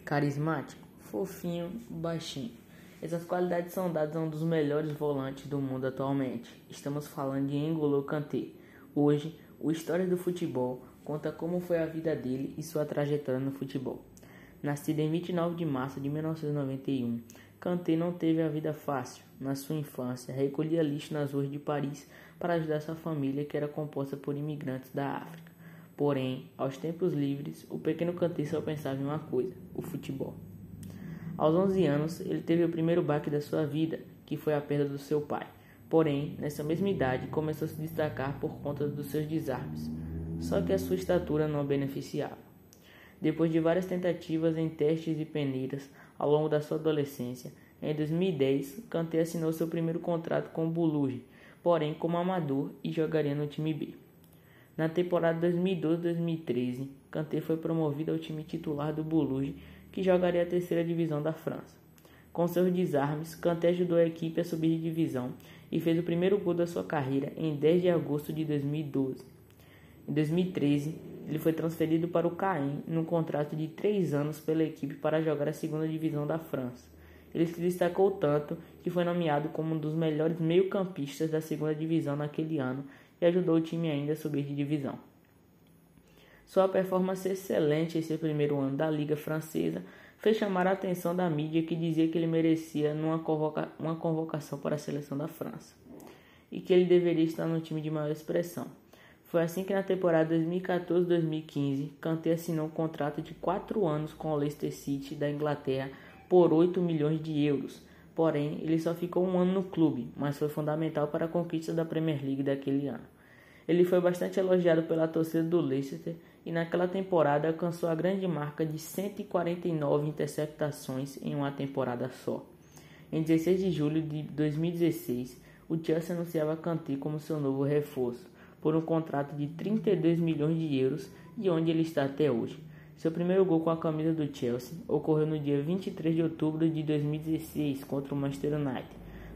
carismático, fofinho, baixinho. Essas qualidades são dadas a um dos melhores volantes do mundo atualmente. Estamos falando de N'Golo Kanté. Hoje, o História do Futebol conta como foi a vida dele e sua trajetória no futebol. Nascido em 29 de março de 1991, Kanté não teve a vida fácil. Na sua infância, recolhia lixo nas ruas de Paris para ajudar sua família, que era composta por imigrantes da África. Porém, aos tempos livres, o pequeno Kanté só pensava em uma coisa: o futebol. Aos 11 anos, ele teve o primeiro baque da sua vida, que foi a perda do seu pai. Porém, nessa mesma idade, começou a se destacar por conta dos seus desarmes. Só que a sua estatura não beneficiava. Depois de várias tentativas em testes e peneiras ao longo da sua adolescência, em 2010, Kanté assinou seu primeiro contrato com o Buluge, porém como amador e jogaria no time B. Na temporada 2012-2013, Kanté foi promovido ao time titular do Boulogne, que jogaria a terceira divisão da França. Com seus desarmes, Kanté ajudou a equipe a subir de divisão e fez o primeiro gol da sua carreira em 10 de agosto de 2012. Em 2013, ele foi transferido para o Caen num contrato de 3 anos pela equipe para jogar a segunda divisão da França. Ele se destacou tanto que foi nomeado como um dos melhores meio-campistas da segunda divisão naquele ano e ajudou o time ainda a subir de divisão. Sua performance excelente em seu primeiro ano da Liga Francesa fez chamar a atenção da mídia que dizia que ele merecia convoca uma convocação para a seleção da França e que ele deveria estar no time de maior expressão. Foi assim que na temporada 2014-2015, Kanté assinou um contrato de 4 anos com o Leicester City da Inglaterra por 8 milhões de euros, Porém, ele só ficou um ano no clube, mas foi fundamental para a conquista da Premier League daquele ano. Ele foi bastante elogiado pela torcida do Leicester e naquela temporada alcançou a grande marca de 149 interceptações em uma temporada só. Em 16 de julho de 2016, o Chelsea anunciava Kanté como seu novo reforço, por um contrato de 32 milhões de euros e onde ele está até hoje. Seu primeiro gol com a camisa do Chelsea ocorreu no dia 23 de outubro de 2016 contra o Manchester United.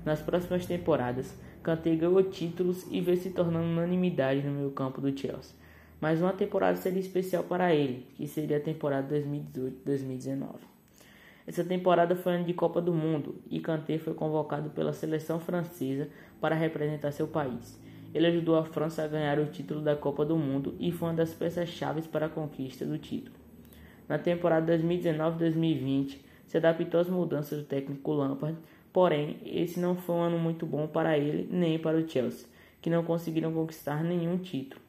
Nas próximas temporadas, Kanté ganhou títulos e veio se tornando unanimidade no meio campo do Chelsea. Mas uma temporada seria especial para ele, que seria a temporada 2018-2019. Essa temporada foi ano de Copa do Mundo e Kanté foi convocado pela seleção francesa para representar seu país. Ele ajudou a França a ganhar o título da Copa do Mundo e foi uma das peças-chave para a conquista do título. Na temporada 2019-2020, se adaptou às mudanças do técnico Lampard, porém, esse não foi um ano muito bom para ele nem para o Chelsea, que não conseguiram conquistar nenhum título.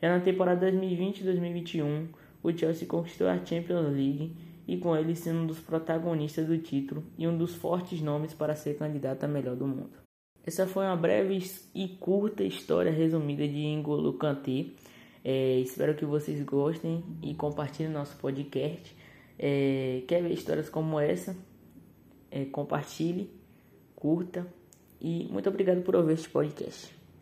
Já na temporada 2020-2021, o Chelsea conquistou a Champions League e com ele sendo um dos protagonistas do título e um dos fortes nomes para ser candidato a melhor do mundo. Essa foi uma breve e curta história resumida de N'Golo Kanté, é, espero que vocês gostem e compartilhem nosso podcast. É, quer ver histórias como essa? É, compartilhe, curta e muito obrigado por ouvir este podcast.